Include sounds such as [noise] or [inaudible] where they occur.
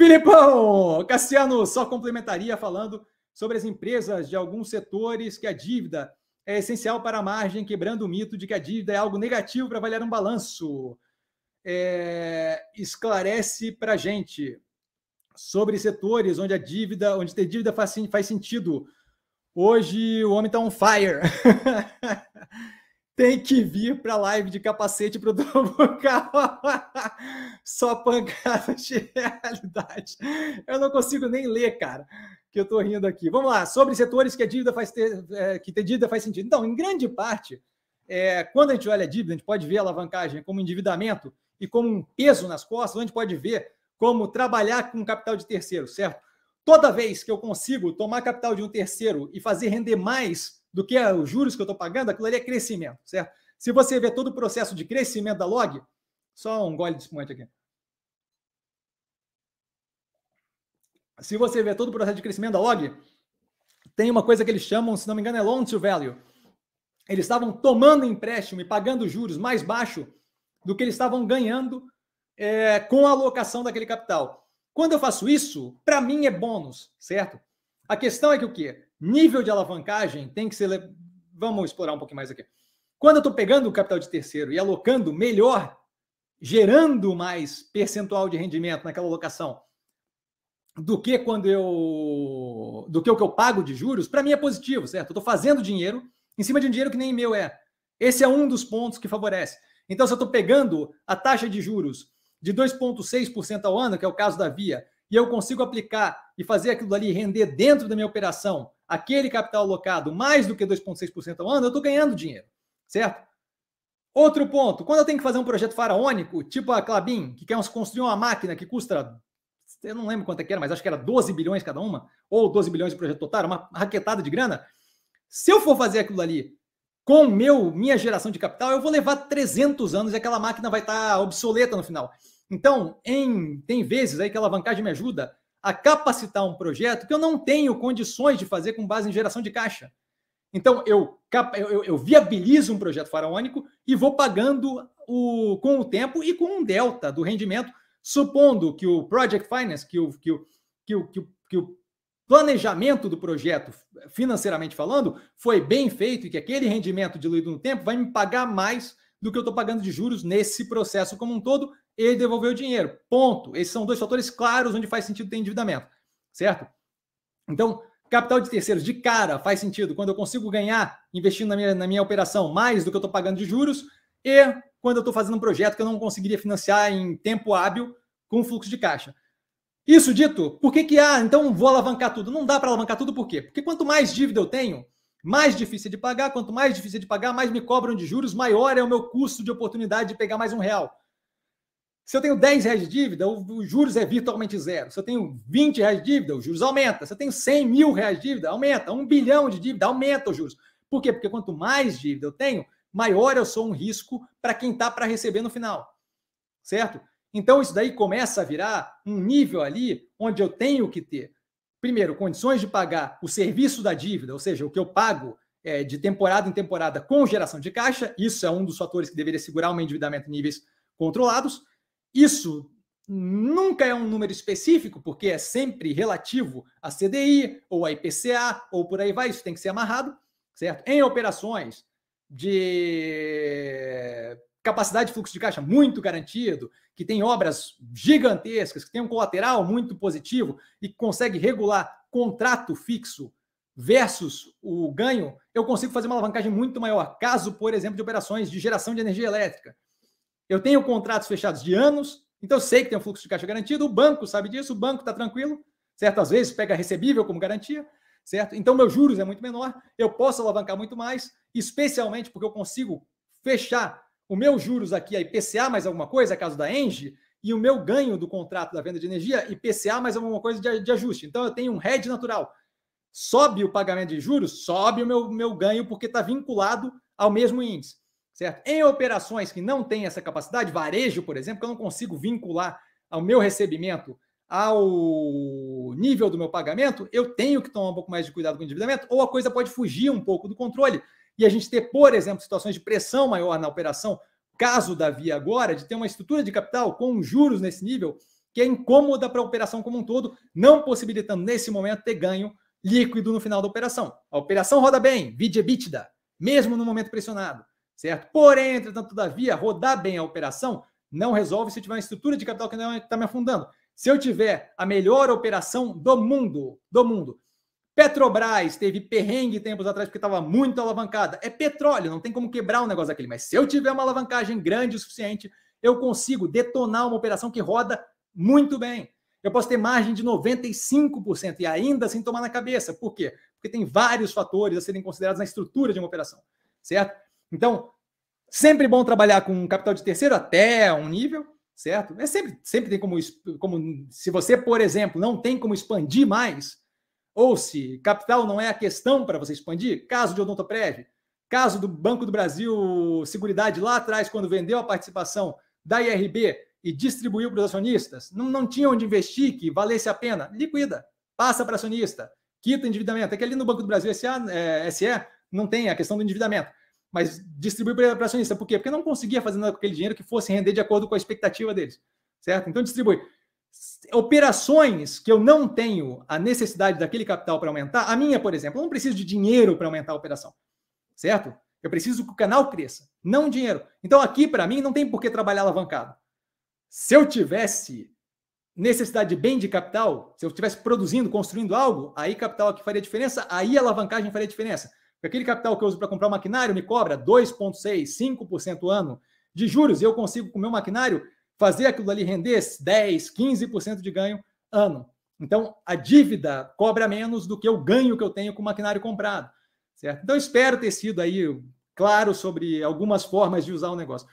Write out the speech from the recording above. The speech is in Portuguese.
Filipão, Cassiano só complementaria falando sobre as empresas de alguns setores que a dívida é essencial para a margem, quebrando o mito de que a dívida é algo negativo para avaliar um balanço. É, esclarece para a gente sobre setores onde a dívida, onde ter dívida faz, faz sentido. Hoje o homem está on fire. [laughs] Tem que vir para live de capacete para o carro. Só pancada de realidade. Eu não consigo nem ler, cara, que eu estou rindo aqui. Vamos lá, sobre setores que a dívida faz ter, é, que ter dívida faz sentido. Então, em grande parte, é, quando a gente olha a dívida, a gente pode ver a alavancagem como endividamento e como um peso nas costas, a gente pode ver como trabalhar com capital de terceiro, certo? Toda vez que eu consigo tomar capital de um terceiro e fazer render mais do que os juros que eu estou pagando, aquilo ali é crescimento, certo? Se você vê todo o processo de crescimento da log, só um gole de espumante aqui. Se você vê todo o processo de crescimento da log, tem uma coisa que eles chamam, se não me engano, é loan to value. Eles estavam tomando empréstimo e pagando juros mais baixo do que eles estavam ganhando é, com a alocação daquele capital. Quando eu faço isso, para mim é bônus, certo? A questão é que o quê? Nível de alavancagem tem que ser. Vamos explorar um pouquinho mais aqui. Quando eu estou pegando o capital de terceiro e alocando melhor, gerando mais percentual de rendimento naquela alocação do que quando eu. do que o que eu pago de juros, para mim é positivo, certo? Eu estou fazendo dinheiro em cima de um dinheiro que nem meu é. Esse é um dos pontos que favorece. Então, se eu estou pegando a taxa de juros de 2,6% ao ano, que é o caso da Via, e eu consigo aplicar e fazer aquilo ali render dentro da minha operação, aquele capital alocado mais do que 2,6% ao ano, eu estou ganhando dinheiro, certo? Outro ponto, quando eu tenho que fazer um projeto faraônico, tipo a Clabin, que quer construir uma máquina que custa, eu não lembro quanto é que era, mas acho que era 12 bilhões cada uma, ou 12 bilhões de projeto total, uma raquetada de grana. Se eu for fazer aquilo ali com meu minha geração de capital, eu vou levar 300 anos e aquela máquina vai estar tá obsoleta no final. Então, em, tem vezes aí que a alavancagem me ajuda a capacitar um projeto que eu não tenho condições de fazer com base em geração de caixa. Então, eu, eu, eu viabilizo um projeto faraônico e vou pagando o, com o tempo e com um delta do rendimento, supondo que o Project Finance, que o, que o, que o, que o, que o planejamento do projeto, financeiramente falando, foi bem feito e que aquele rendimento diluído no tempo vai me pagar mais do que eu estou pagando de juros nesse processo como um todo e devolver o dinheiro. Ponto. Esses são dois fatores claros onde faz sentido ter endividamento, certo? Então, capital de terceiros de cara faz sentido quando eu consigo ganhar investindo na minha, na minha operação mais do que eu estou pagando de juros e quando eu estou fazendo um projeto que eu não conseguiria financiar em tempo hábil com fluxo de caixa. Isso dito, por que que, ah, então vou alavancar tudo? Não dá para alavancar tudo, por quê? Porque quanto mais dívida eu tenho, mais difícil é de pagar, quanto mais difícil é de pagar, mais me cobram de juros, maior é o meu custo de oportunidade de pegar mais um real. Se eu tenho 10 reais de dívida, os juros é virtualmente zero. Se eu tenho 20 reais de dívida, os juros aumenta. Se eu tenho 100 mil reais de dívida, aumenta. Um bilhão de dívida, aumenta os juros. Por quê? Porque quanto mais dívida eu tenho, maior eu sou um risco para quem está para receber no final. Certo? Então, isso daí começa a virar um nível ali onde eu tenho que ter, primeiro, condições de pagar o serviço da dívida, ou seja, o que eu pago é, de temporada em temporada com geração de caixa. Isso é um dos fatores que deveria segurar um endividamento em níveis controlados. Isso nunca é um número específico, porque é sempre relativo a CDI ou a IPCA ou por aí vai, isso tem que ser amarrado, certo? Em operações de capacidade de fluxo de caixa muito garantido, que tem obras gigantescas, que tem um colateral muito positivo e consegue regular contrato fixo versus o ganho, eu consigo fazer uma alavancagem muito maior. Caso, por exemplo, de operações de geração de energia elétrica. Eu tenho contratos fechados de anos, então eu sei que tem um fluxo de caixa garantido, o banco sabe disso, o banco está tranquilo, certo? Às vezes pega recebível como garantia, certo? Então meus juros é muito menor, eu posso alavancar muito mais, especialmente porque eu consigo fechar o meu juros aqui é IPCA mais alguma coisa, caso da Engie, e o meu ganho do contrato da venda de energia, IPCA mais alguma coisa de, de ajuste. Então eu tenho um hedge natural. Sobe o pagamento de juros, sobe o meu, meu ganho, porque está vinculado ao mesmo índice. Certo? Em operações que não têm essa capacidade, varejo, por exemplo, que eu não consigo vincular ao meu recebimento ao nível do meu pagamento, eu tenho que tomar um pouco mais de cuidado com o endividamento, ou a coisa pode fugir um pouco do controle e a gente ter, por exemplo, situações de pressão maior na operação, caso da Via agora, de ter uma estrutura de capital com juros nesse nível, que é incômoda para a operação como um todo, não possibilitando nesse momento ter ganho líquido no final da operação. A operação roda bem, vide EBITDA, mesmo no momento pressionado, certo? Porém, entretanto, todavia, rodar bem a operação não resolve se tiver uma estrutura de capital que não está me afundando. Se eu tiver a melhor operação do mundo, do mundo, Petrobras teve perrengue tempos atrás porque estava muito alavancada. É petróleo, não tem como quebrar um negócio daquele. Mas se eu tiver uma alavancagem grande o suficiente, eu consigo detonar uma operação que roda muito bem. Eu posso ter margem de 95% e ainda assim tomar na cabeça. Por quê? Porque tem vários fatores a serem considerados na estrutura de uma operação, certo? Então, sempre bom trabalhar com capital de terceiro até um nível, certo? É sempre, sempre tem como, como, se você, por exemplo, não tem como expandir mais, ou se capital não é a questão para você expandir, caso de Odontoprev, caso do Banco do Brasil Seguridade lá atrás, quando vendeu a participação da IRB e distribuiu para os acionistas, não, não tinha onde investir que valesse a pena, liquida, passa para acionista, quita endividamento. É que ali no Banco do Brasil SA, é, SE não tem a questão do endividamento, mas distribui para acionista. Por quê? Porque não conseguia fazer nada com aquele dinheiro que fosse render de acordo com a expectativa deles, certo? Então distribui operações que eu não tenho a necessidade daquele capital para aumentar, a minha, por exemplo, eu não preciso de dinheiro para aumentar a operação, certo? Eu preciso que o canal cresça, não dinheiro. Então aqui, para mim, não tem por que trabalhar alavancado. Se eu tivesse necessidade de bem de capital, se eu estivesse produzindo, construindo algo, aí capital aqui faria diferença, aí a alavancagem faria diferença. Porque aquele capital que eu uso para comprar maquinário me cobra 2,6%, 5% ano de juros, e eu consigo, com o meu maquinário, fazer aquilo ali render 10, 15% de ganho ano. Então, a dívida cobra menos do que o ganho que eu tenho com o maquinário comprado. Certo? Então, espero ter sido aí claro sobre algumas formas de usar o negócio.